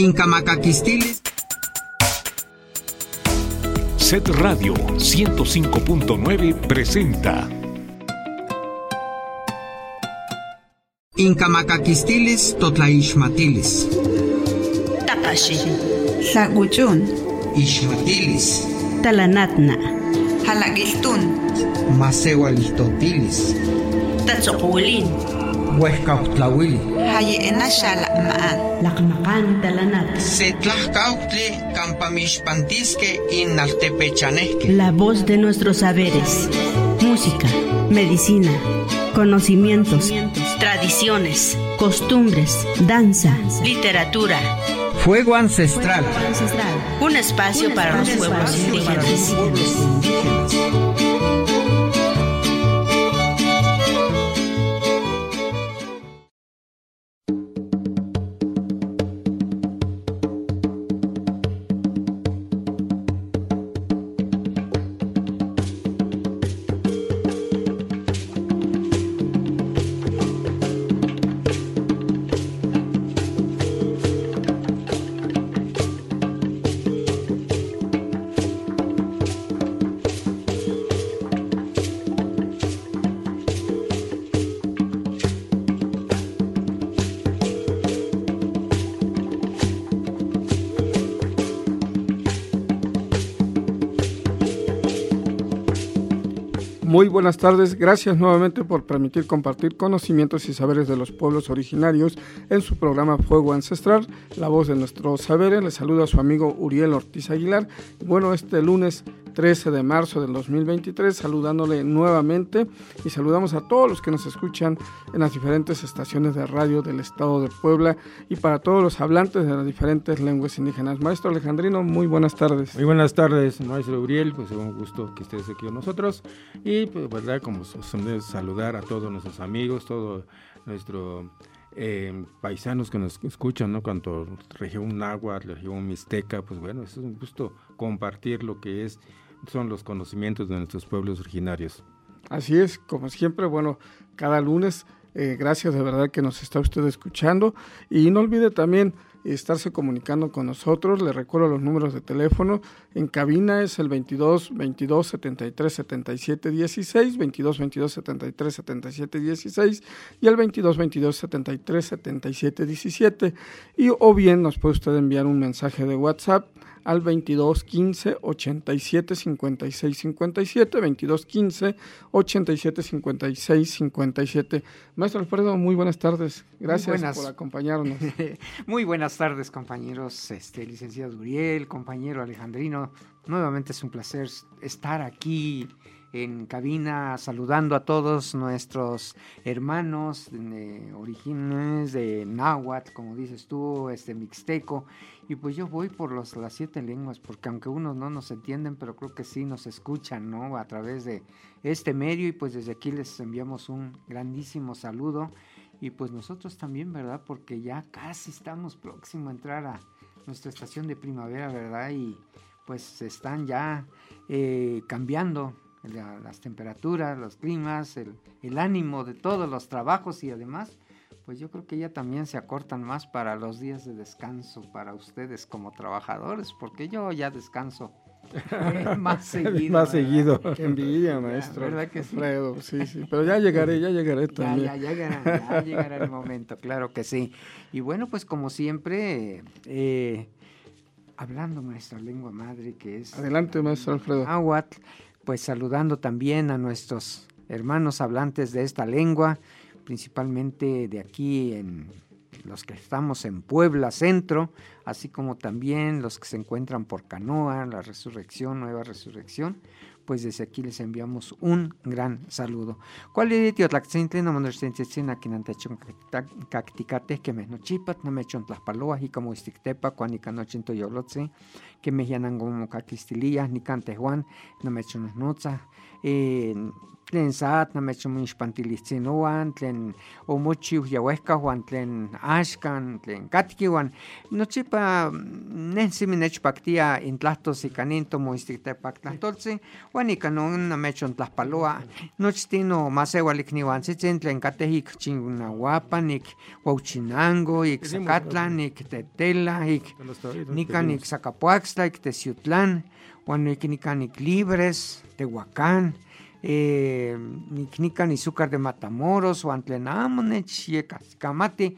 Incamacaquistilis. Set Radio 105.9 presenta. Incamacaquistilis totlaixmatilis. Takashi. Tlacuchun. Ixmatilis. Talanatna. Halakiltun. Maseualistotilis. Tatsokulin. Huescautlauili. Xala'ma'an. Talanat. Campamixpantisque. La voz de nuestros saberes. Música, medicina, conocimientos, tradiciones, costumbres, danza, literatura. Fuego ancestral. Un espacio para los pueblos indígenas. Buenas tardes, gracias nuevamente por permitir compartir conocimientos y saberes de los pueblos originarios en su programa Fuego Ancestral, la voz de nuestros saberes. Les saluda a su amigo Uriel Ortiz Aguilar. Bueno, este lunes 13 de marzo del 2023, saludándole nuevamente y saludamos a todos los que nos escuchan en las diferentes estaciones de radio del estado de Puebla y para todos los hablantes de las diferentes lenguas indígenas. Maestro Alejandrino, muy buenas tardes. Muy buenas tardes, maestro Uriel, pues es un gusto que estés aquí con nosotros y pues verdad como saludar a todos nuestros amigos, todos nuestros eh, paisanos que nos escuchan, ¿no? Cuanto región náhuatl, región mixteca, pues bueno, es un gusto compartir lo que es son los conocimientos de nuestros pueblos originarios. Así es, como siempre, bueno, cada lunes, eh, gracias de verdad que nos está usted escuchando y no olvide también estarse comunicando con nosotros. Le recuerdo los números de teléfono. En cabina es el 22 22 73 77 16, 22 22 73 77 16 y el 22 22 73 77 17. Y o bien nos puede usted enviar un mensaje de WhatsApp al 22 15 87 56 57, 22 15 87 56 57. Maestro Alfredo, muy buenas tardes. Gracias por acompañarnos. muy buenas tardes, compañeros, este licenciado Uriel, compañero Alejandrino. Nuevamente es un placer estar aquí en cabina saludando a todos nuestros hermanos de orígenes de náhuatl, como dices tú, este mixteco. Y pues yo voy por los, las siete lenguas, porque aunque unos no nos entienden, pero creo que sí nos escuchan, ¿no? A través de este medio y pues desde aquí les enviamos un grandísimo saludo. Y pues nosotros también, ¿verdad? Porque ya casi estamos próximos a entrar a nuestra estación de primavera, ¿verdad? Y pues están ya eh, cambiando las temperaturas, los climas, el, el, ánimo de todos los trabajos y además, pues yo creo que ya también se acortan más para los días de descanso para ustedes como trabajadores, porque yo ya descanso más seguido. más seguido. Qué envidia, maestro. ¿Verdad que sí? Alfredo, sí, sí. Pero ya llegaré, ya llegaré también. Ya, ya, llegará, ya llegará el momento, claro que sí. Y bueno, pues como siempre, eh, hablando nuestra lengua madre, que es... Adelante, maestro Alfredo. Náhuatl, pues saludando también a nuestros hermanos hablantes de esta lengua, principalmente de aquí en los que estamos en Puebla Centro, así como también los que se encuentran por Canoa, la Resurrección, Nueva Resurrección, pues desde aquí les enviamos un gran saludo. ¿Cuál es el no mandarsentzin aquí nantechon cacticate que me nochipat no me echon tlaspaloas y como istictepa cuan y canochinto yolotzi que me llanan como caquistilillas ni cante Juan no me echon notza eh, tlen saat namechon ixpantilistzinoan, tlen omochiu yauehkahuan, tlen axkan, tlen katkihuan. Nochipa nensimi nechpaktia intlahtos ikanin tomoistiktepaktlahtoltzin, Juan ika no namechon tlaspaloa nochtino masewalik niuantzitzin tlen kateh ik Chignahuapan, ik Huauchinango, ik Zacatlan, ik Tetela, ik nikan ik Zacapuaxtla, ik Teciutlán, Juan ik nikan ik Libres, Tehuacán, eh, nik nikan Izúcar de Matamoros, Juan tlen amo nechyekamati,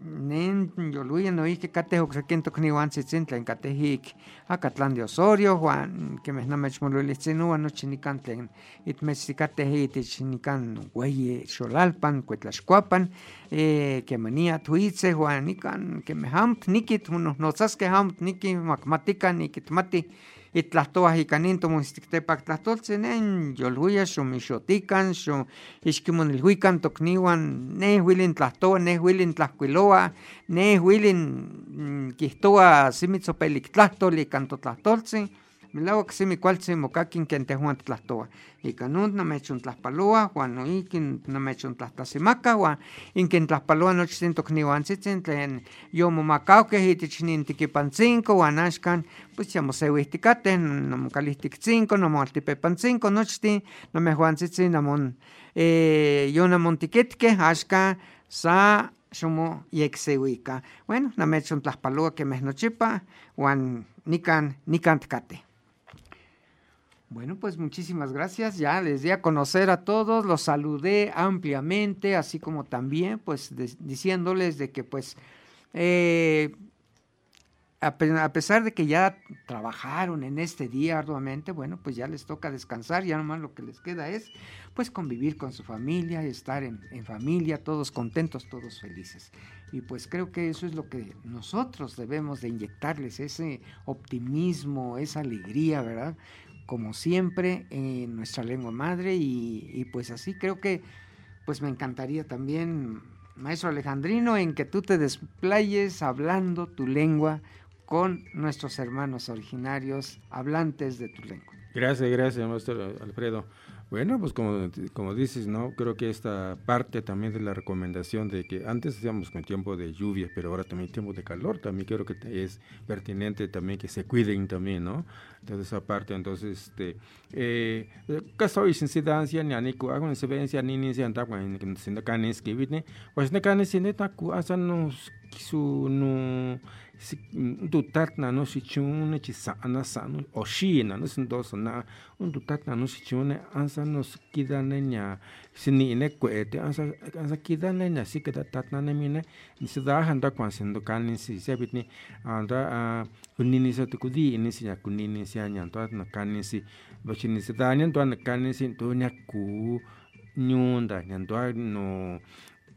nen yoluya noihki kateh oksekin tokniuantzitzin tlen kateh ik Acatlán de Osorio, Juan kemeh namechmololihtzin uan nochi nikan tlen itmechtsikateh itich nikan weyi Xolalpan, Cuetlaxcuapan, eh, kemania tuitze Juan nikan kemeh amt nikit monotzaskeh amt niki makmatikan nikitmati itlahtoah ika nin tomonitstiktepak tlahtoltzin nen yoluya xomixotikan xo ixkimonilhuikan tokniuan neh uilin tlahtoa neh uilin tlahkuiloa neh uilin mm, kihtoa simi tzopelik tlahtol ikan totlahtoltzin melauak simi kualtzin mokakin ken tehuan titlahtoa ika non namechontlahpaloa uan noihki namechontlahtasimaka uan inken tlahpaloa nochtin tokniuantzitzin tlen yomomakauhkeh itich nin tikipantzinko uan axkan pues ya moseuihtikateh nomokalihtiktzinko nomoaltipepantzinko nochtin nomejuantzitzin namon eh, yonamontikitkeh axkan sa xomo yekseuika. Bueno, namechontlahpaloa kemeh nochipa uan nikan nikan tkateh. Bueno, pues muchísimas gracias. Ya les di a conocer a todos, los saludé ampliamente, así como también, pues, diciéndoles de que, pues, eh, a pesar de que ya trabajaron en este día arduamente, bueno, pues ya les toca descansar, ya nomás lo que les queda es, pues, convivir con su familia, estar en, en familia, todos contentos, todos felices. Y pues creo que eso es lo que nosotros debemos de inyectarles, ese optimismo, esa alegría, ¿verdad? Como siempre en nuestra lengua madre y, y pues así creo que pues me encantaría también, maestro Alejandrino, en que tú te desplayes hablando tu lengua con nuestros hermanos originarios, hablantes de tu lengua. Gracias, gracias, maestro Alfredo. Bueno, pues como, como dices, ¿no? Creo que esta parte también de la recomendación de que antes hacíamos con tiempo de lluvia, pero ahora también tiempo de calor, también creo que es pertinente también que se cuiden también, ¿no? Entonces esa parte, entonces, este, eh, caso y sensidancia, ni anico, hago en sevencia, ni ni se anda con sin canes que vine, pues ne canes sin eta ku asan nos no si du tatna no si chune chi sa na sa no o shi na no sin dos na un du tatna no si chune ansa nos kidane nya sini ne kwete ansa ansa kidane nya si keda tatna ne mine ni se da handa kwan sin do kanin si se bitni anda a kunini sa tu kudi ni si nya kunini si nya to na kanin si bachi ni se da nya to na kanin si to nya ku nyunda nya to no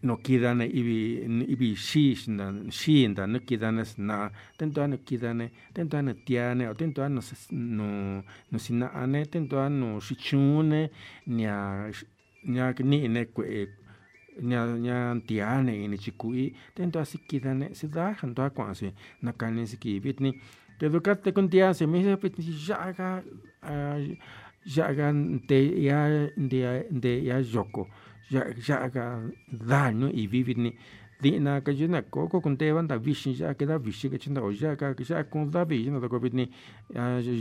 no kidane ibi ibi shish na shinda no kidane na tento no kidane tento no tiane o tento no s- no no sinane tento no shichune nya nya ni ne kwe nya nya tiane ini chikui tento así kidane se da hanto akwansi na kane siki bitni. Te educate con tia se me se yaga yaga de ya de de ya yoko ya ya ga daño y vivir ni di na ka jina ko ko kun te banda vishin ya ke da vishi ke chinda o ya ka ya kun da vi na ko bitni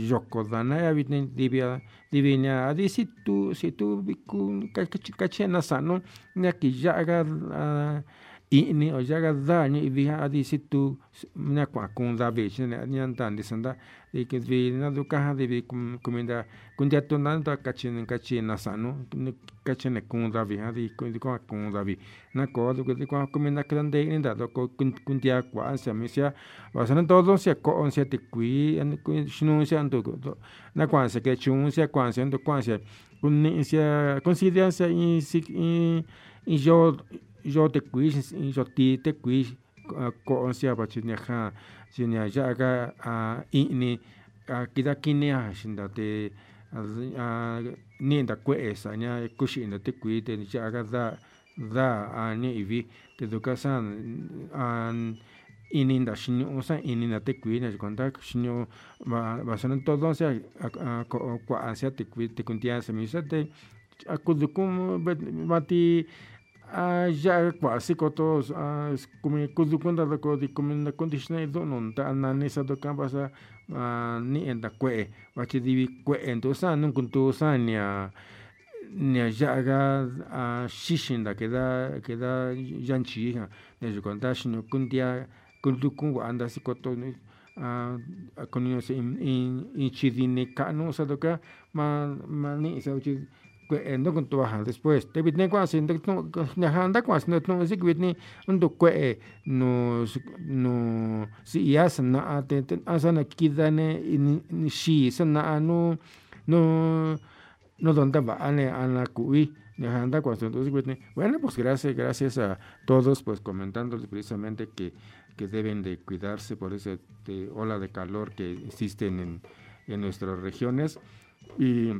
yoko da na ya bitni divia divina adi si tu si tu kun ka ka chena sano na ki ya ga ini ojagaza ni viha adisitu na kwa kunda beche ne nyanta ndisanda ike vi na dukaha de comida kundia tonando kachin kachin na sano kachin kunda viha de kundia kunda vi na ko de kundia comida grande ni da ko kundia kwa se misia basan todo se ko se te kui en shinu se ando na kwa se ke chun se kwa se ando kwa se kunisia considerancia in in yo yo te kui in yo ti te kui ko on se ba chin ha chin ya ya ga a ini a kida kini a shinda te a ni nda kwe sa nya kushi nda te kui te ya ga da da a ni ivi te do ka san an ini nda shinyo sa ini na te kui na konta shinyo ba ba san todo se a kwa asia te kui te kuntia se mi sa te akudukum bati Ah, ya quasi coto como kudu kunda da ko di como na condiciona do non ta na nesa do campa sa ni en da kwe wa che di kwe en to sa non kunto sa ni a ni ya ga a shishin da queda queda yanchi ha ne ju conta shin kuntia kuntu kun anda si coto ni a konyo se in in chidine kanu sa do ka ma ma ni sa uchi endo con tu baja después te vitne kwa sin de no handa kwa sin no si vitne undo kwe no no si ya sana te asana kidane ni shi sana no no no donde va ane ana kui handa entonces vitne bueno pues gracias gracias a todos pues comentándoles precisamente que que deben de cuidarse por esa ola de calor que existen en, en nuestras regiones. Y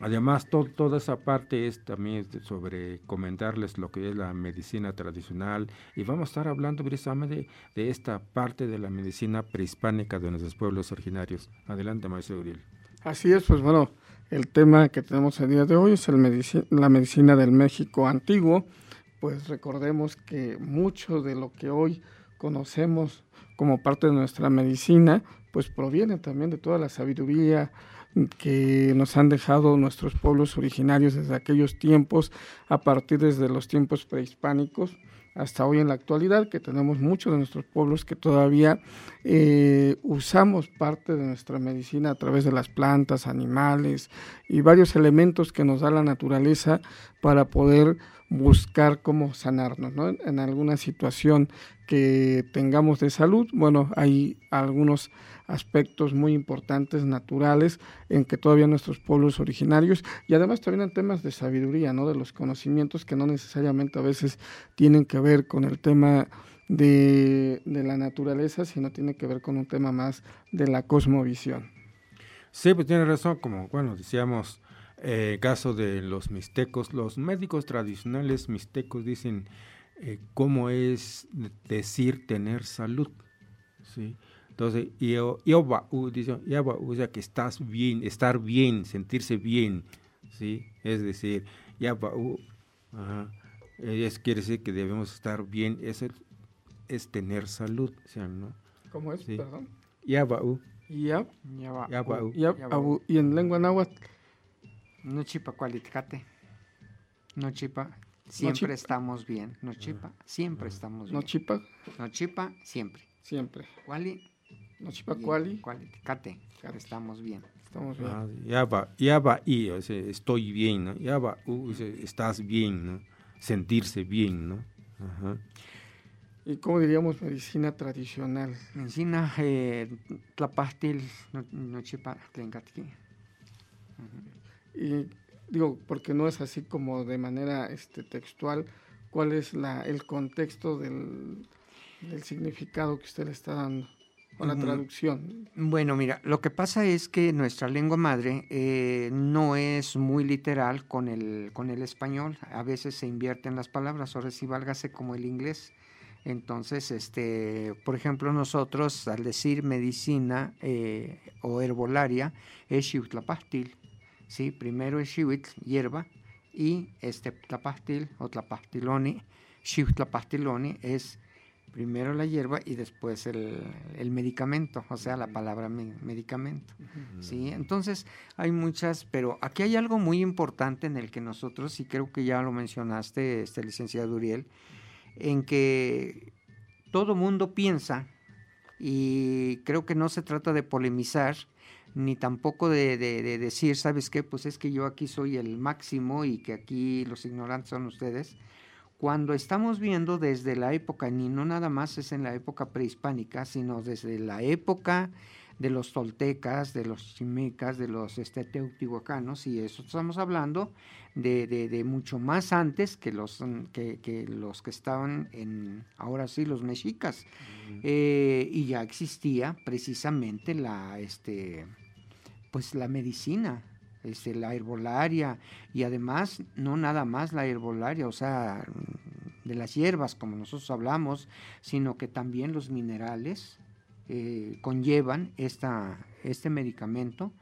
Además, to, toda esa parte es también sobre comentarles lo que es la medicina tradicional y vamos a estar hablando precisamente de, de esta parte de la medicina prehispánica de nuestros pueblos originarios. Adelante, maestro Uriel. Así es, pues bueno, el tema que tenemos el día de hoy es el medici la medicina del México antiguo. Pues recordemos que mucho de lo que hoy conocemos como parte de nuestra medicina, pues proviene también de toda la sabiduría, que nos han dejado nuestros pueblos originarios desde aquellos tiempos, a partir desde los tiempos prehispánicos hasta hoy en la actualidad, que tenemos muchos de nuestros pueblos que todavía eh, usamos parte de nuestra medicina a través de las plantas, animales y varios elementos que nos da la naturaleza para poder buscar cómo sanarnos, ¿no? En alguna situación que tengamos de salud, bueno, hay algunos aspectos muy importantes naturales en que todavía nuestros pueblos originarios y además también en temas de sabiduría, ¿no? De los conocimientos que no necesariamente a veces tienen que ver con el tema de, de la naturaleza, sino tiene que ver con un tema más de la cosmovisión. Sí, pues tiene razón, como bueno, decíamos, eh, caso de los mixtecos, los médicos tradicionales mixtecos dicen eh, cómo es decir tener salud, ¿sí? Entonces, yo dice, o sea, que estás bien, estar bien, sentirse bien, ¿sí? Es decir, ya ajá, eso quiere decir que debemos estar bien, eso es tener salud, ¿no? ¿Cómo es? Sí. Perdón. Yabau. Yab, Yabau. yab, y en lengua náhuatl. No chipa cualiticate. No chipa. Siempre chipa. estamos bien. No chipa. Siempre estamos bien. No chipa, No chipa. Siempre. siempre. Cuali. No chipa cuali, Cualiticate. Cate. Estamos bien. estamos bien. Ah, Yaba, yaba y, o sea, estoy bien, ¿no? Yaba, o sea, estás bien, ¿no? Sentirse bien, ¿no? Ajá. ¿Y cómo diríamos medicina tradicional? Medicina, eh, tlapastil, no, no chipa, tlencatqui. Y digo, porque no es así como de manera este, textual, ¿cuál es la, el contexto del, del significado que usted le está dando? O la Ujú. traducción. Bueno, mira, lo que pasa es que nuestra lengua madre eh, no es muy literal con el, con el español. A veces se invierten las palabras, ahora sí válgase como el inglés. Entonces, este, por ejemplo, nosotros al decir medicina eh, o herbolaria es xiutlapastil, ¿sí? Primero es xiuitl, hierba, y este tlapastil o tlapastiloni, xiutlapastiloni es primero la hierba y después el, el medicamento, o sea, la palabra me- medicamento. ¿sí? Entonces, hay muchas, pero aquí hay algo muy importante en el que nosotros, y creo que ya lo mencionaste, este licenciado Uriel, en que todo mundo piensa, y creo que no se trata de polemizar, ni tampoco de, de- de decir, ¿sabes qué? Pues es que yo aquí soy el máximo y que aquí los ignorantes son ustedes. Cuando estamos viendo desde la época, ni no nada más es en la época prehispánica, sino desde la época de los toltecas, de los chimecas, de los este, teotihuacanos, y eso estamos hablando de, de- de mucho más antes que los, mm, que, que los que estaban en, ahora sí, los mexicas. Eh, y ya existía precisamente la, este, pues la medicina, este, la herbolaria, y además no nada más la herbolaria, o sea, de las hierbas como nosotros hablamos, sino que también los minerales eh, conllevan esta, este medicamento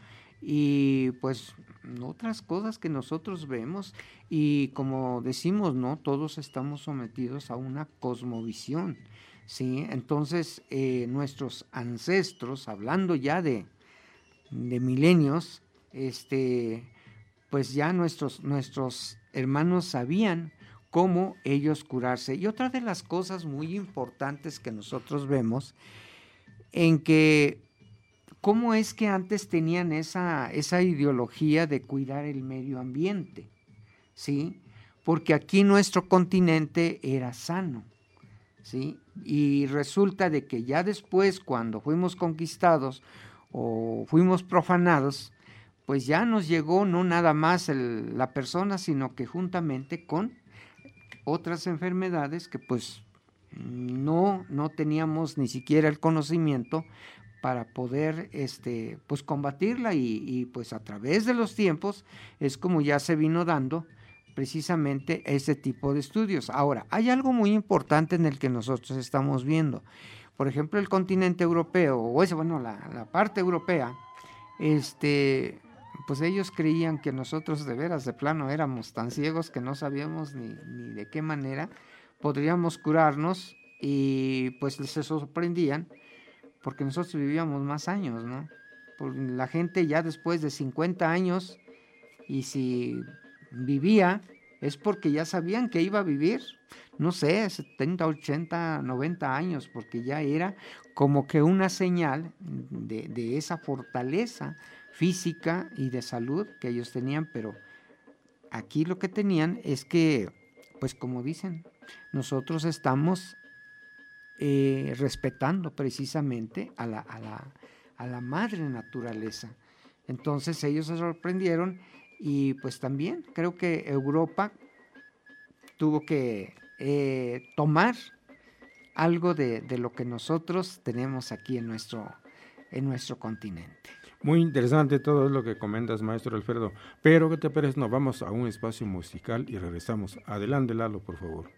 y pues otras cosas que nosotros vemos y como decimos, ¿no? Todos estamos sometidos a una cosmovisión, ¿sí? Entonces, eh, nuestros ancestros, hablando ya de, de milenios, este, pues ya nuestros, nuestros hermanos sabían cómo ellos curarse. Y otra de las cosas muy importantes que nosotros vemos, en que cómo es que antes tenían esa, esa ideología de cuidar el medio ambiente, ¿sí? Porque aquí nuestro continente era sano, ¿sí? Y resulta de que ya después, cuando fuimos conquistados o fuimos profanados, pues ya nos llegó no nada más la persona, sino que juntamente con otras enfermedades que pues no, no teníamos ni siquiera el conocimiento para poder este, pues combatirla y, y, pues a través de los tiempos es como ya se vino dando precisamente ese tipo de estudios. Ahora, hay algo muy importante en el que nosotros estamos viendo. Por ejemplo, el continente europeo, o ese, bueno, la, la parte europea, este, pues ellos creían que nosotros de veras, de plano, éramos tan ciegos que no sabíamos ni, ni de qué manera podríamos curarnos y pues se sorprendían porque nosotros vivíamos más años, ¿no? La gente ya después de 50 años y si vivía es porque ya sabían que iba a vivir, no sé, 70, 80, 90 años, porque ya era como que una señal de esa fortaleza física y de salud que ellos tenían, pero aquí lo que tenían es que, pues como dicen, nosotros estamos eh, respetando precisamente a la, madre naturaleza. Entonces ellos se sorprendieron y pues también creo que Europa tuvo que eh, tomar algo de, lo que nosotros tenemos aquí en nuestro, en nuestro continente. Muy interesante todo lo que comentas, maestro Alfredo. Pero, ¿qué te parece? Nos vamos a un espacio musical y regresamos. Adelante, Lalo, por favor.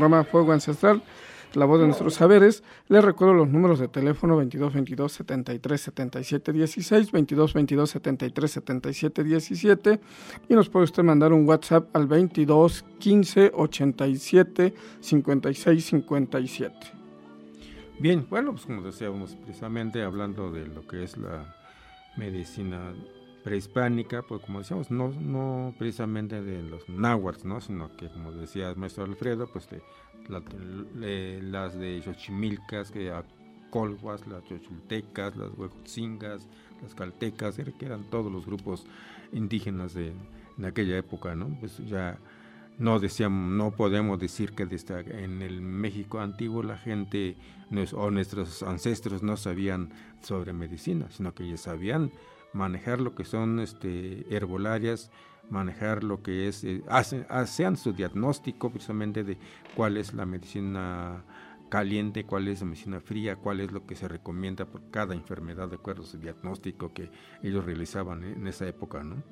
Programa Fuego Ancestral, la voz de nuestros saberes. Les recuerdo los números de teléfono 22 22 73 77 16, 22 22 73 77 17 y nos puede usted mandar un WhatsApp al 22 15 87 56 57. Bien, bueno, pues como decíamos, precisamente hablando de lo que es la medicina prehispánica, pues como decíamos, no, no precisamente de los náhuatl, ¿no? sino que como decía el maestro Alfredo, pues de, las de Xochimilcas, que Colhuas, las Xochultecas, las Huejotzingas, las Caltecas, que eran todos los grupos indígenas de, en aquella época, ¿no? Pues ya no decíamos, no podemos decir que en el México antiguo la gente o nuestros ancestros no sabían sobre medicina, sino que ya sabían manejar lo que son este, herbolarias, manejar lo que es, eh, hacen, su diagnóstico precisamente de cuál es la medicina caliente, cuál es la medicina fría, cuál es lo que se recomienda por cada enfermedad de acuerdo a su diagnóstico que ellos realizaban en esa época, ¿no?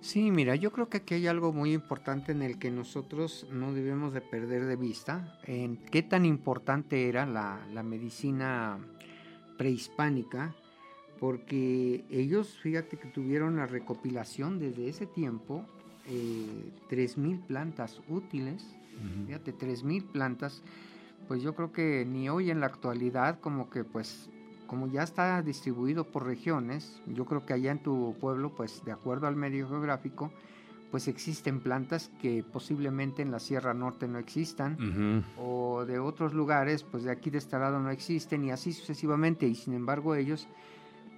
Sí, mira, yo creo que aquí hay algo muy importante en el que nosotros no debemos de perder de vista, en qué tan importante era la, la medicina prehispánica porque ellos, fíjate que tuvieron la recopilación desde ese tiempo, eh, 3.000 plantas útiles, fíjate, 3.000 plantas, pues yo creo que ni hoy en la actualidad como que pues como ya está distribuido por regiones, yo creo que allá en tu pueblo, pues de acuerdo al medio geográfico, pues existen plantas que posiblemente en la Sierra Norte no existan, o de otros lugares, pues de aquí de este lado no existen, y así sucesivamente, y sin embargo ellos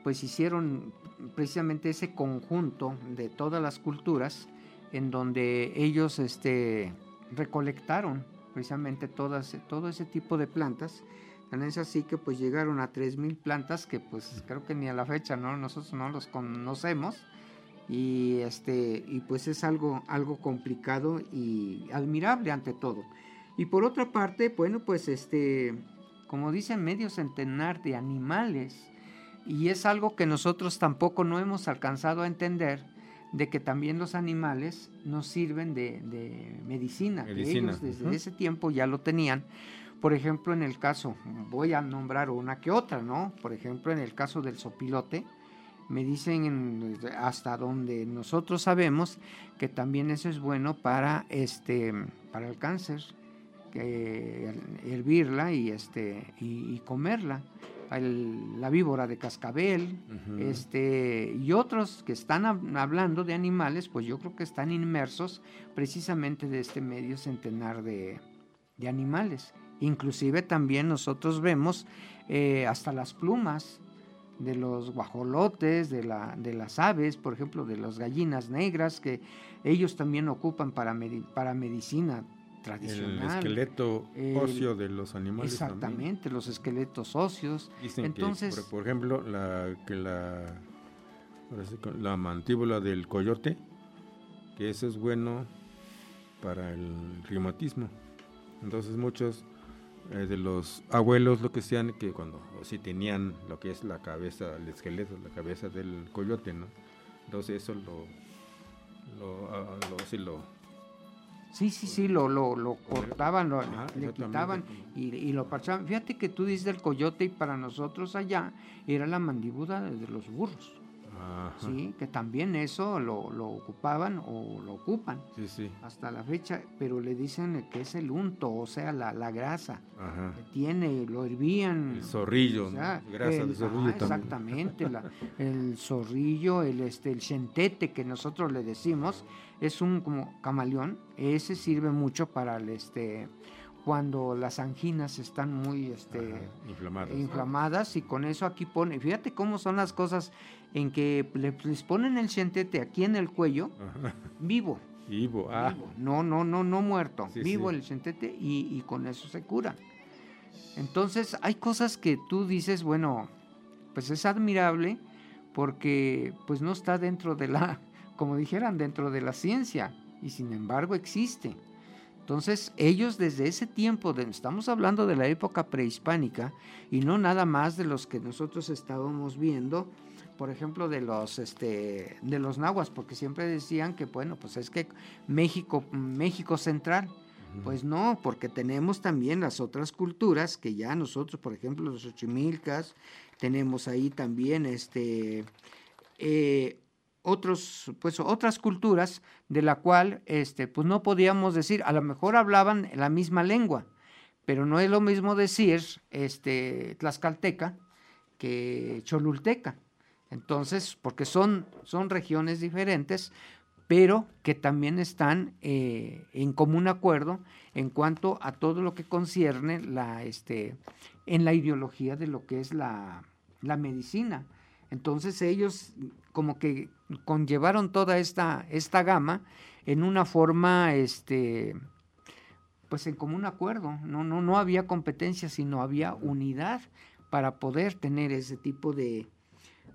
pues hicieron precisamente ese conjunto de todas las culturas en donde ellos este, recolectaron precisamente todas, todo ese tipo de plantas. Tan es así que pues llegaron a 3.000 plantas que pues creo que ni a la fecha ¿no? nosotros no los conocemos y, este, y pues es algo, algo complicado y admirable ante todo. Y por otra parte, bueno pues este, como dicen medio centenar de animales y es algo que nosotros tampoco no hemos alcanzado a entender, de que también los animales nos sirven de, medicina, que ellos desde ese tiempo ya lo tenían. Por ejemplo, en el caso, voy a nombrar una que otra, ¿no? Por ejemplo, en el caso del sopilote, me dicen hasta donde nosotros sabemos que también eso es bueno para este para el cáncer, que hervirla y este y comerla la víbora de cascabel, este, y otros que están hablando de animales, pues yo creo que están inmersos precisamente de este medio centenar de, animales. Inclusive también nosotros vemos eh, hasta las plumas de los guajolotes, de, la, de las aves, por ejemplo, de las gallinas negras, que ellos también ocupan para, para medicina tradicional. El esqueleto óseo de los animales. Exactamente, los esqueletos óseos. Entonces, por, ejemplo, la, que la, la mandíbula del coyote, que eso es bueno para el reumatismo. Entonces muchos eh, de los abuelos lo que sean que cuando si tenían lo que es la cabeza, el esqueleto, la cabeza del coyote, ¿no? Entonces eso lo, lo, ah, lo, lo Sí, sí, sí, lo, lo, lo cortaban, lo, le quitaban y, y, lo parchaban. Fíjate que tú dices el coyote y para nosotros allá era la mandíbula de los burros. Sí, que también eso lo, lo, ocupaban o lo ocupan hasta la fecha, pero le dicen que es el unto, o sea, la, la grasa que tiene, lo hervían. El zorrillo, grasa de zorrillo Exactamente, el zorrillo, el, este, el chentete que nosotros le decimos, es un como camaleón, ese sirve mucho para el este cuando las anginas están muy este, inflamadas. y con eso aquí pone, fíjate cómo son las cosas en que les ponen el chentete aquí en el cuello, vivo. Vivo, ah. No, no, no, no muerto, vivo el chentete y, y con eso se cura. Entonces hay cosas que tú dices, bueno, pues es admirable porque pues no está dentro de la, como dijeran, dentro de la ciencia y sin embargo existe. Entonces ellos desde ese tiempo, estamos hablando de la época prehispánica y no nada más de los que nosotros estábamos viendo, por ejemplo, de los este de los nahuas, porque siempre decían que bueno, pues es que México México central. Pues no, porque tenemos también las otras culturas que ya nosotros, por ejemplo, los ochimilcas, tenemos ahí también este eh, otros, pues otras culturas de la cual este, pues no podíamos decir, a lo mejor hablaban la misma lengua, pero no es lo mismo decir este, tlaxcalteca que cholulteca. Entonces, porque son, son regiones diferentes, pero que también están eh, en común acuerdo en cuanto a todo lo que concierne la, este, en la ideología de lo que es la, la medicina. Entonces ellos como que conllevaron toda esta, esta gama en una forma, este, pues en común acuerdo. No, no, no había competencia, sino había unidad para poder tener ese tipo de,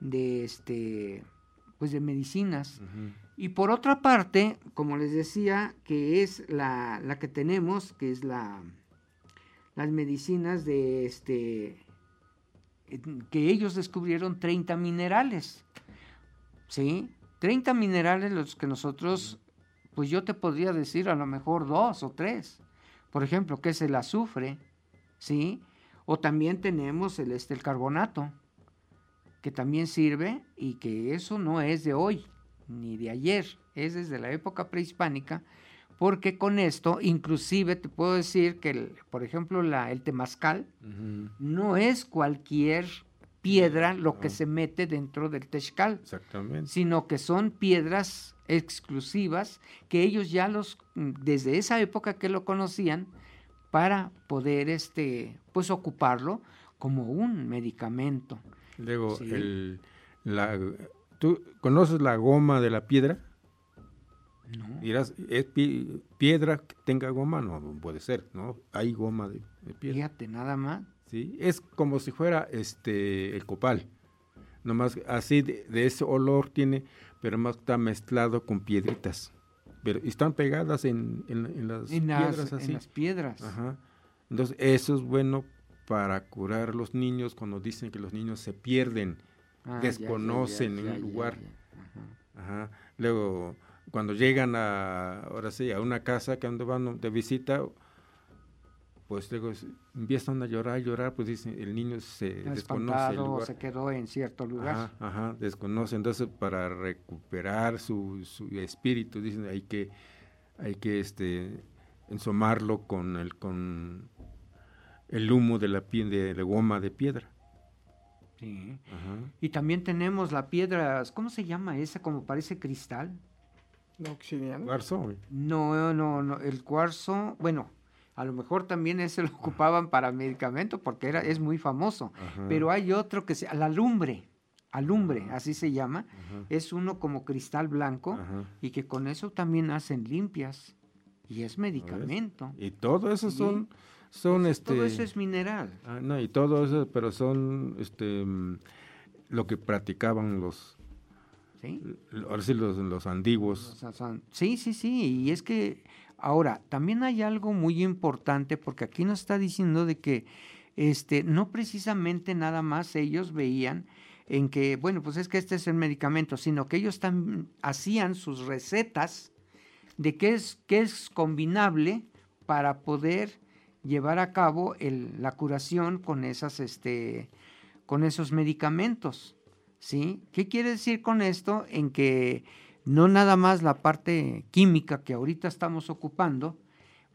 de este, pues de medicinas. Y por otra parte, como les decía, que es la, la que tenemos, que es la, las medicinas de este que ellos descubrieron 30 minerales. ¿Sí? 30 minerales los que nosotros, pues yo te podría decir a lo mejor dos o tres. Por ejemplo, que es el azufre, ¿sí? O también tenemos el, este, el carbonato, que también sirve y que eso no es de hoy ni de ayer, es desde la época prehispánica, porque con esto, inclusive te puedo decir que, por ejemplo, la, el temazcal no es cualquier piedra lo que se mete dentro del texcal, Exactamente. sino que son piedras exclusivas que ellos ya los, desde esa época que lo conocían, para poder, este, pues, ocuparlo como un medicamento. Luego, Sí. el, la, ¿tú conoces la goma de la piedra? ¿no? Dirás, ¿es pi- piedra que tenga goma? No, no puede ser, ¿no? Hay goma de, de piedra. Fíjate, nada más. ¿Sí? Es como si fuera este el copal. Nomás así de, de ese olor tiene, pero más está mezclado con piedritas. Pero están pegadas en, en, en las En las, piedras en así. las piedras. Ajá. Entonces, eso es bueno para curar a los niños cuando dicen que los niños se pierden, Ah, ya, ya, desconocen ya, en un lugar. ya. Ajá. Ajá. Luego, cuando llegan a, ahora sí, a una casa que van de visita, pues luego empiezan a llorar, llorar, pues dicen, el niño se desconoce el lugar. se quedó en cierto lugar. Ajá, ajá, desconoce. Entonces, para recuperar su, su espíritu, dicen, hay que, hay que este, ensomarlo con el, con el humo de la piel de, de goma de piedra. Sí. Ajá. Y también tenemos la piedra, ¿cómo se llama esa? Como parece cristal. ¿No? Cuarzo. No, no, no, el cuarzo, bueno, a lo mejor también ese lo ocupaban para medicamento porque era, es muy famoso. Ajá. Pero hay otro que se, la lumbre, alumbre, así se llama. Ajá. Es uno como cristal blanco y que con eso también hacen limpias. Y es medicamento. Y todo eso Sí. son, son este. Todo eso es mineral. ah, no, y todo eso, pero son este mm, lo que practicaban los, ¿sí? ahora sí los, los antiguos. Sí, sí, sí, y es que ahora también hay algo muy importante porque aquí nos está diciendo de que este no precisamente nada más ellos veían en que bueno, pues es que este es el medicamento, sino que ellos también hacían sus recetas de qué es qué es combinable para poder llevar a cabo la curación con esas este con esos medicamentos. ¿Sí? ¿Qué quiere decir con esto? En que no nada más la parte química que ahorita estamos ocupando,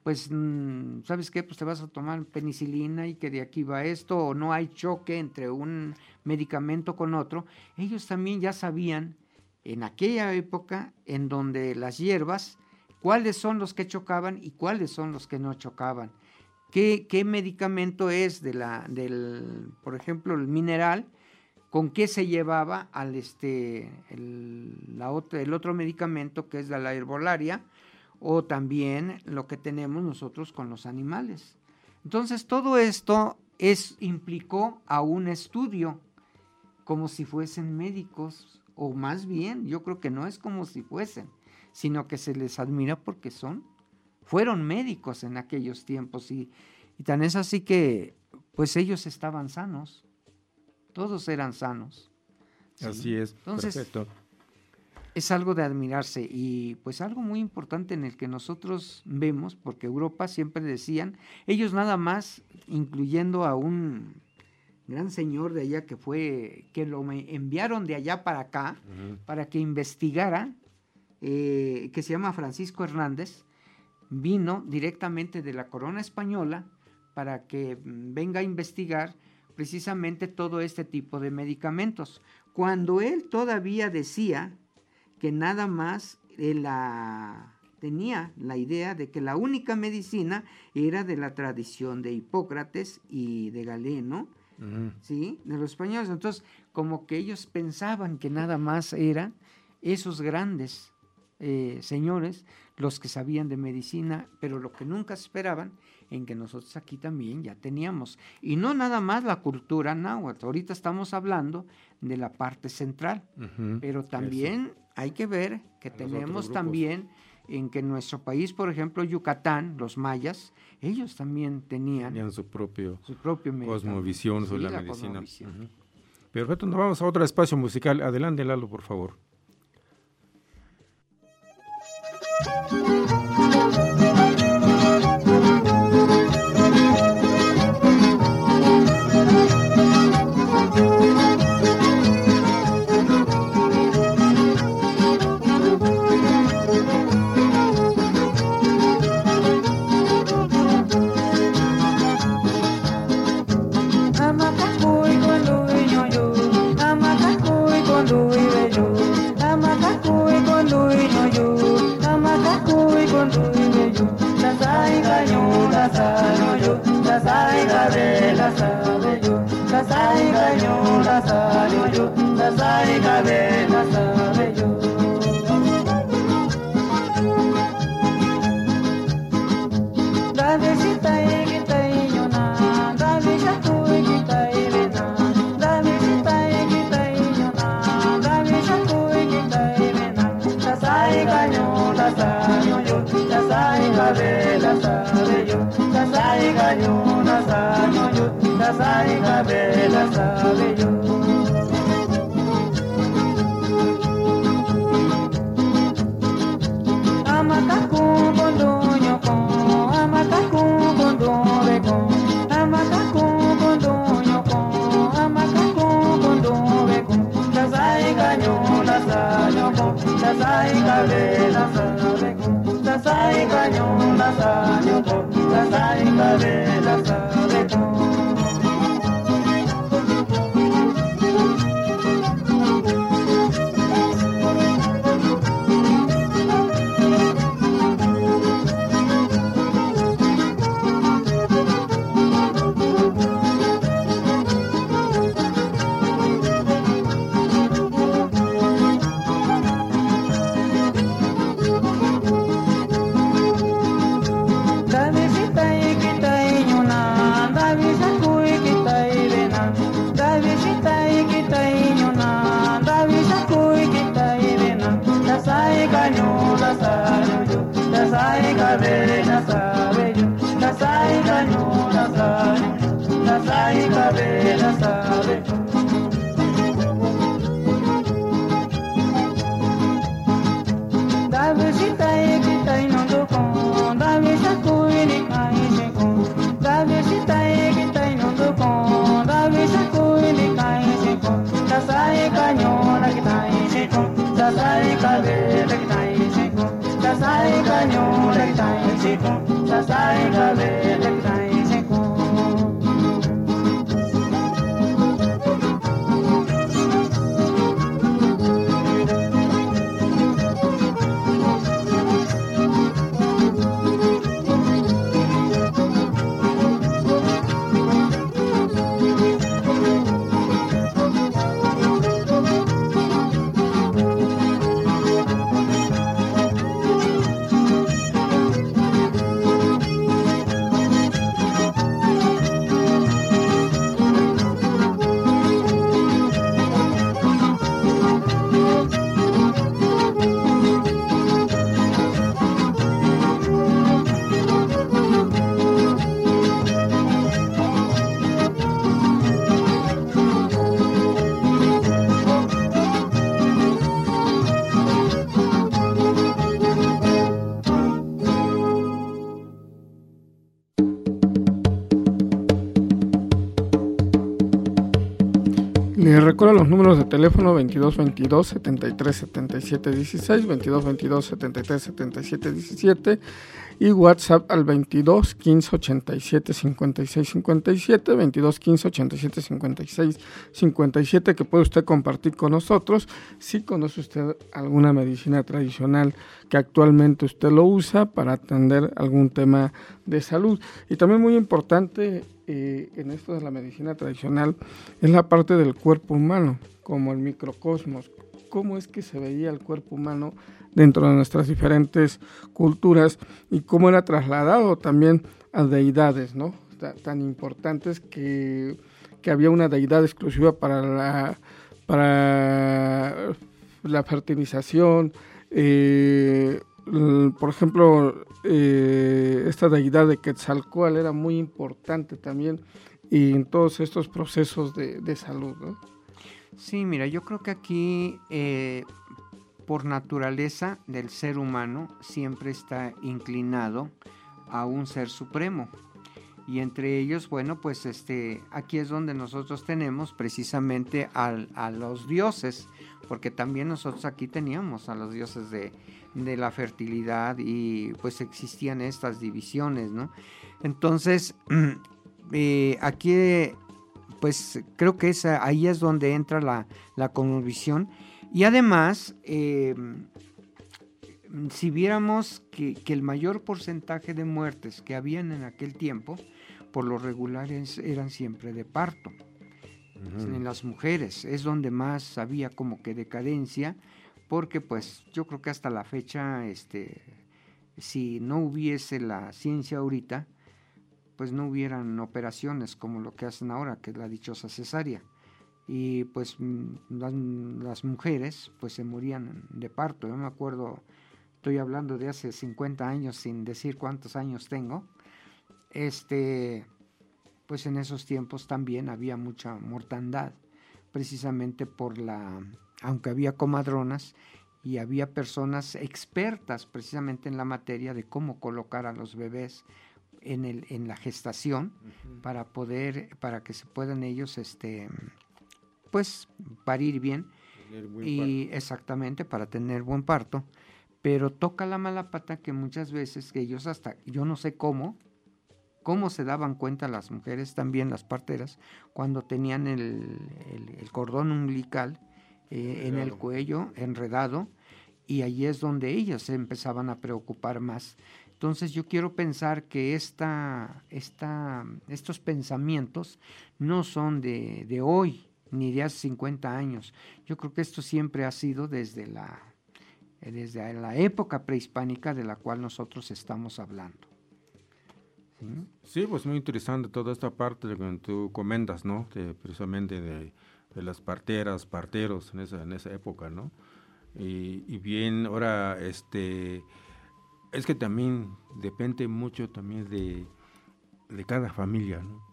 pues, mm, ¿sabes qué? Pues te vas a tomar penicilina y que de aquí va esto, o no hay choque entre un medicamento con otro. Ellos también ya sabían en aquella época en donde las hierbas, cuáles son los que chocaban y cuáles son los que no chocaban. ¿Qué, qué medicamento es de la, del, por ejemplo, el mineral? Con qué se llevaba al este el, la otra- el otro medicamento que es la herbolaria o también lo que tenemos nosotros con los animales. Entonces todo esto es implicó a un estudio como si fuesen médicos o más bien yo creo que no es como si fuesen, sino que se les admira porque son fueron médicos en aquellos tiempos y, y tan es así que pues ellos estaban sanos todos eran sanos. Así es, Entonces, perfecto. es algo de admirarse y pues algo muy importante en el que nosotros vemos, porque Europa siempre decían, ellos nada más, incluyendo a un gran señor de allá que fue, que lo enviaron de allá para acá, para que investigara, eh, que se llama Francisco Hernández, vino directamente de la corona española para que venga a investigar precisamente todo este tipo de medicamentos. Cuando él todavía decía que nada más él la, tenía la idea de que la única medicina era de la tradición de Hipócrates y de Galeno. ¿sí? De los españoles. Entonces, como que ellos pensaban que nada más eran esos grandes eh, señores los que sabían de medicina, pero lo que nunca esperaban en que nosotros aquí también ya teníamos. Y no nada más la cultura náhuatl, ahorita estamos hablando de la parte central, pero también hay que ver que A tenemos también en que nuestro país, por ejemplo, Yucatán, los mayas, ellos también tenían Tenían su propio su propio cosmovisión sobre Sí, la medicina. Perfecto, nos vamos a otro espacio musical. Adelante, Lalo, por favor. Les recuerdo los números de teléfono 2222 73 77 16, 2222 73 77 17 y WhatsApp al 22 15 87 56 57, 22 15 87 56 57 que puede usted compartir con nosotros si conoce usted alguna medicina tradicional que actualmente usted lo usa para atender algún tema de salud. Y también muy importante eh, en esto de la medicina tradicional es la parte del cuerpo humano, como el microcosmos, cómo es que se veía el cuerpo humano dentro de nuestras diferentes culturas y cómo era trasladado también a deidades, ¿no? tan importantes que, que, había una deidad exclusiva para la, para la fertilización, eh, por ejemplo, eh, esta deidad de Quetzalcoatl era muy importante también y en todos estos procesos de, de salud. Sí, mira, yo creo que aquí eh, por naturaleza del ser humano siempre está inclinado a un ser supremo. Y entre ellos, bueno, pues este, aquí es donde nosotros tenemos precisamente a los dioses, porque también nosotros aquí teníamos a los dioses de, de la fertilidad y pues existían estas divisiones, ¿no? Entonces, eh, aquí pues creo que es, ahí es donde entra la, la convicción. Y además, em, si viéramos que, el mayor porcentaje de muertes que habían en aquel tiempo, por lo regulares eran siempre de parto. En las mujeres es donde más había como que decadencia, porque pues yo creo que hasta la fecha, este, si no hubiese la ciencia ahorita, pues no hubieran operaciones como lo que hacen ahora, que es la dichosa cesárea. Y pues mm, las, mujeres pues se morían de parto. Yo me acuerdo, estoy hablando de hace 50 años sin decir cuántos años tengo. Este, pues en esos tiempos también había mucha mortandad, precisamente por la, aunque había comadronas y había personas expertas precisamente en la materia de cómo colocar a los bebés en, el, en la gestación para poder, para que se puedan ellos, este, pues, parir bien. Y exactamente para tener buen parto. Pero toca la mala pata que muchas veces que ellos hasta, yo no sé cómo, cómo se daban cuenta las mujeres también, las parteras, cuando tenían el, el, cordón umbilical eh, en el cuello enredado y ahí es donde ellas se empezaban a preocupar más entonces yo quiero pensar que esta, esta, estos pensamientos no son de, de, hoy ni de hace 50 años. Yo creo que esto siempre ha sido desde la, desde la época prehispánica de la cual nosotros estamos hablando. ¿Sí? pues muy interesante toda esta parte que tú comentas, ¿no? precisamente de, de, las parteras, parteros en esa, en esa época, ¿no? Y bien, ahora, este es que también depende mucho también de, cada familia, ¿no?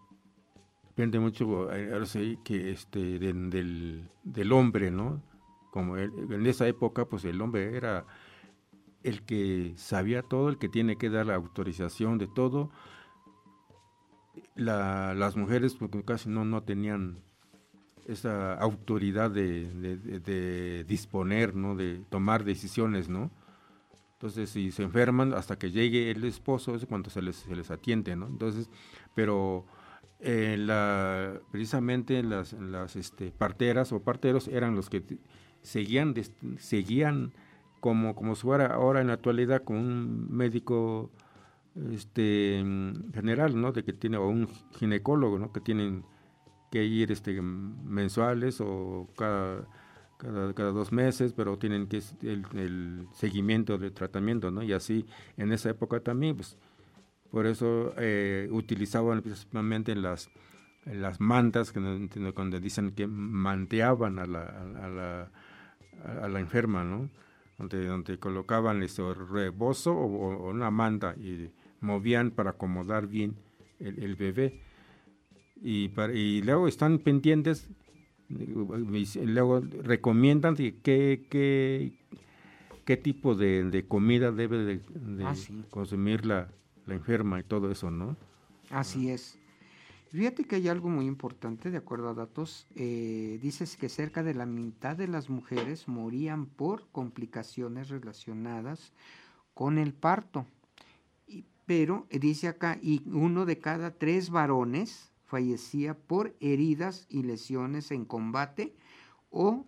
Depende mucho, eh, ahora sí, que este, del, del, hombre, ¿no? Como en esa época, pues el hombre era el que sabía todo, el que tiene que dar la autorización de todo. las mujeres pues, casi no, no tenían esa autoridad de, de, disponer, ¿no? De tomar decisiones, ¿no? Entonces, si se enferman hasta que llegue el esposo, es cuando se les, se les atiende, ¿no? Entonces, pero eh, la, precisamente las, las este, parteras o parteros eran los que seguían, seguían como, como si fuera ahora en la actualidad con un médico este, general, ¿no? De que tiene, o un ginecólogo, ¿no? Que tienen que ir este, mensuales o cada cada, cada dos meses, pero tienen que el, seguimiento de tratamiento, ¿no? Y así en esa época también, pues, por eso eh, utilizaban principalmente las, las mantas, que cuando dicen que manteaban a la, a, la, a la enferma, ¿no? Donde, donde colocaban ese rebozo o, una manta y movían para acomodar bien el, el bebé. Y, para, y luego están pendientes Luego recomiendan qué, qué, qué tipo de, comida debe de, ah, consumir la, enferma y todo eso, ¿no? Así es. Fíjate que hay algo muy importante, de acuerdo a datos, eh, dices que cerca de la mitad de las mujeres morían por complicaciones relacionadas con el parto. Y- pero dice acá, y uno de cada tres varones fallecía por heridas y lesiones en combate o,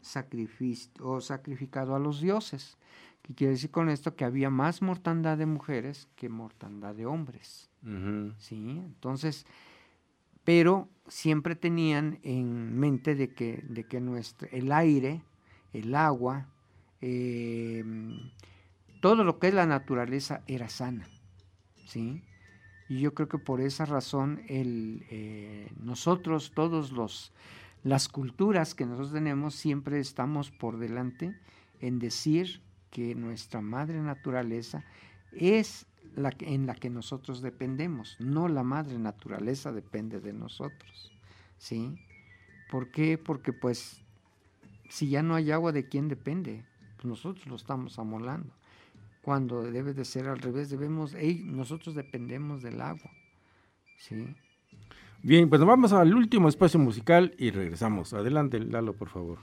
o sacrificado a los dioses. ¿Qué quiere decir con esto? Que había más mortandad de mujeres que mortandad de hombres. ¿sí? Entonces, pero siempre tenían en mente de que, de que nuestro, el aire, el agua, eh, todo lo que es la naturaleza era sana, ¿sí? Y yo creo que por esa razón el, eh, nosotros, todos los las culturas que nosotros tenemos, siempre estamos por delante en decir que nuestra madre naturaleza es la en la que nosotros dependemos, no la madre naturaleza depende de nosotros, ¿sí? ¿Por qué? Porque pues si ya no hay agua, ¿de quién depende? Pues nosotros lo estamos amolando. Cuando debe de ser al revés, debemos, ey, nosotros dependemos del agua, ¿sí? Bien, pues vamos al último espacio musical y regresamos. Adelante, Lalo, por favor.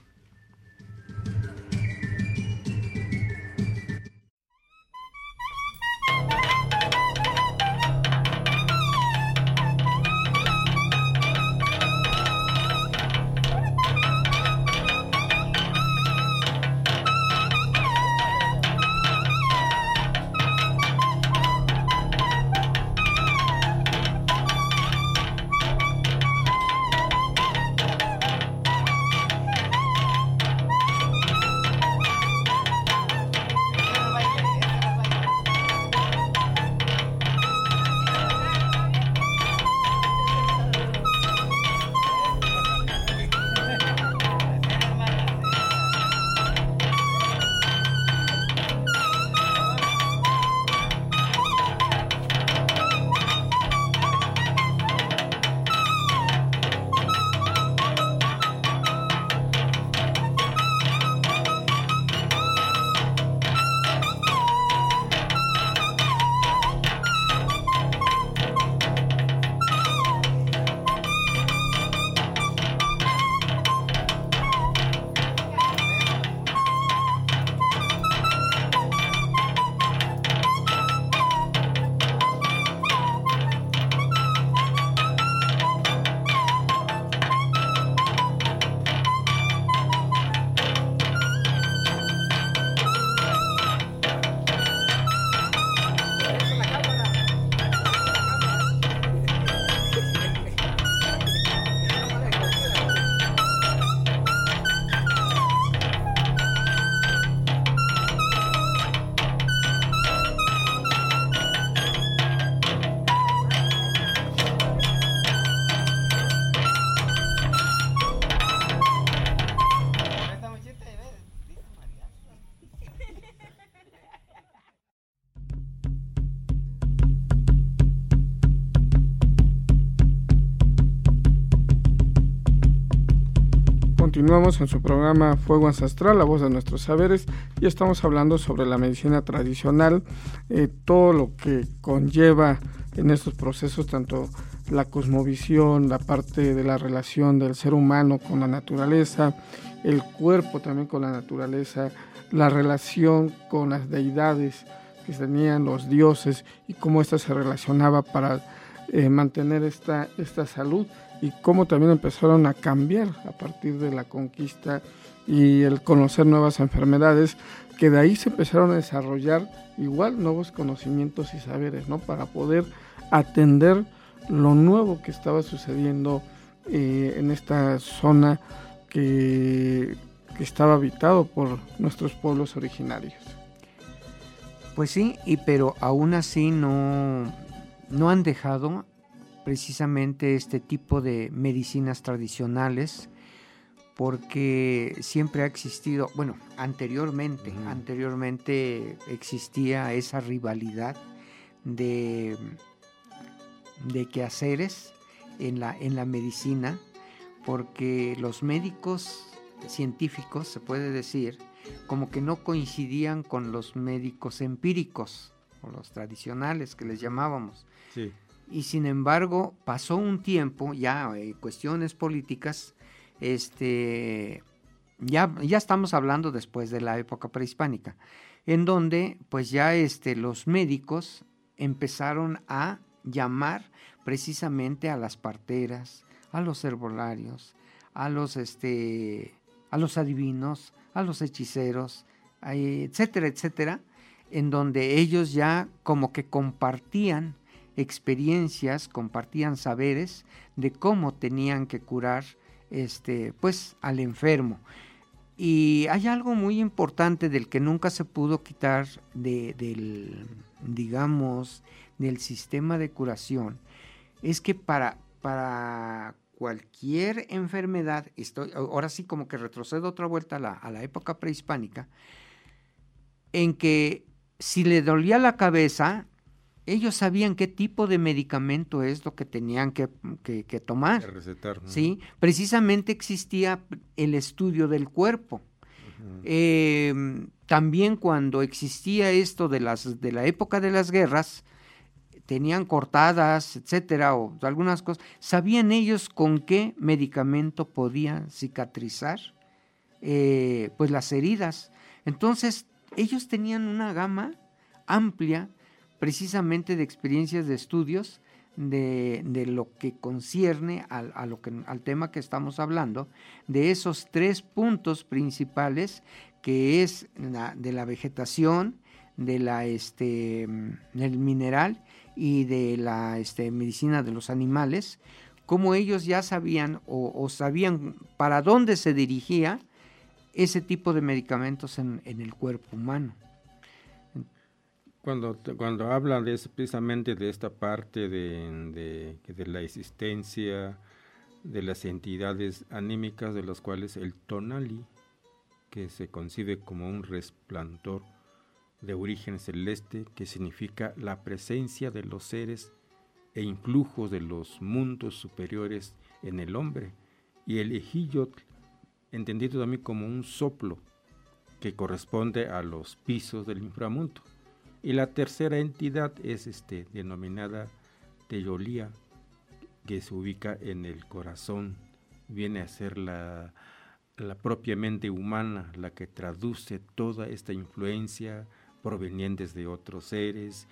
Continuamos en su programa Fuego Ancestral, la voz de nuestros saberes, y estamos hablando sobre la medicina tradicional, eh, todo lo que conlleva en estos procesos, tanto la cosmovisión, la parte de la relación del ser humano con la naturaleza, el cuerpo también con la naturaleza, la relación con las deidades que tenían los dioses y cómo ésta se relacionaba para eh, mantener esta, esta salud y cómo también empezaron a cambiar a partir de la conquista y el conocer nuevas enfermedades, que de ahí se empezaron a desarrollar igual nuevos conocimientos y saberes, ¿no? Para poder atender lo nuevo que estaba sucediendo eh, en esta zona que, que estaba habitado por nuestros pueblos originarios. Pues sí, y pero aún así no, no han dejado precisamente este tipo de medicinas tradicionales porque siempre ha existido, bueno, anteriormente, anteriormente existía esa rivalidad de, de quehaceres en la, en la medicina, porque los médicos científicos, se puede decir, como que no coincidían con los médicos empíricos o los tradicionales que les llamábamos. Sí. Y sin embargo pasó un tiempo, ya eh, cuestiones políticas, este, ya, ya estamos hablando después de la época prehispánica, en donde pues ya este, los médicos empezaron a llamar precisamente a las parteras, a los herbolarios, a los, este, a los adivinos, a los hechiceros, etcétera, etcétera, en donde ellos ya como que compartían experiencias, compartían saberes de cómo tenían que curar este, pues, al enfermo. Y hay algo muy importante del que nunca se pudo quitar de, del, digamos, del sistema de curación, es que para, para cualquier enfermedad, estoy, ahora sí como que retrocedo otra vuelta a la, a la época prehispánica, en que si le dolía la cabeza, ellos sabían qué tipo de medicamento es lo que tenían que, tomar. recetar. Sí, precisamente existía el estudio del cuerpo. Em, también cuando existía esto de, las, de la época de las guerras, tenían cortadas, etcétera, o algunas cosas, sabían ellos con qué medicamento podían cicatrizar eh, pues las heridas. Entonces, ellos tenían una gama amplia precisamente de experiencias de estudios de, lo que concierne al, a lo que, al tema que estamos hablando, de esos tres puntos principales que es de la vegetación, de la, este, del mineral y de la este, medicina de los animales, como ellos ya sabían o, sabían para dónde se dirigía ese tipo de medicamentos en el cuerpo humano. Cuando, cuando habla de precisamente de esta parte de, de, la existencia de las entidades anímicas de las cuales el tonali, que se concibe como un resplandor de origen celeste, que significa la presencia de los seres e influjos de los mundos superiores en el hombre, y el ejillotl, entendido también como un soplo, que corresponde a los pisos del inframundo. Y la tercera entidad es este, denominada Teyolía, que se ubica en el corazón, viene a ser la, la propia mente humana, la que traduce toda esta influencia provenientes de otros seres,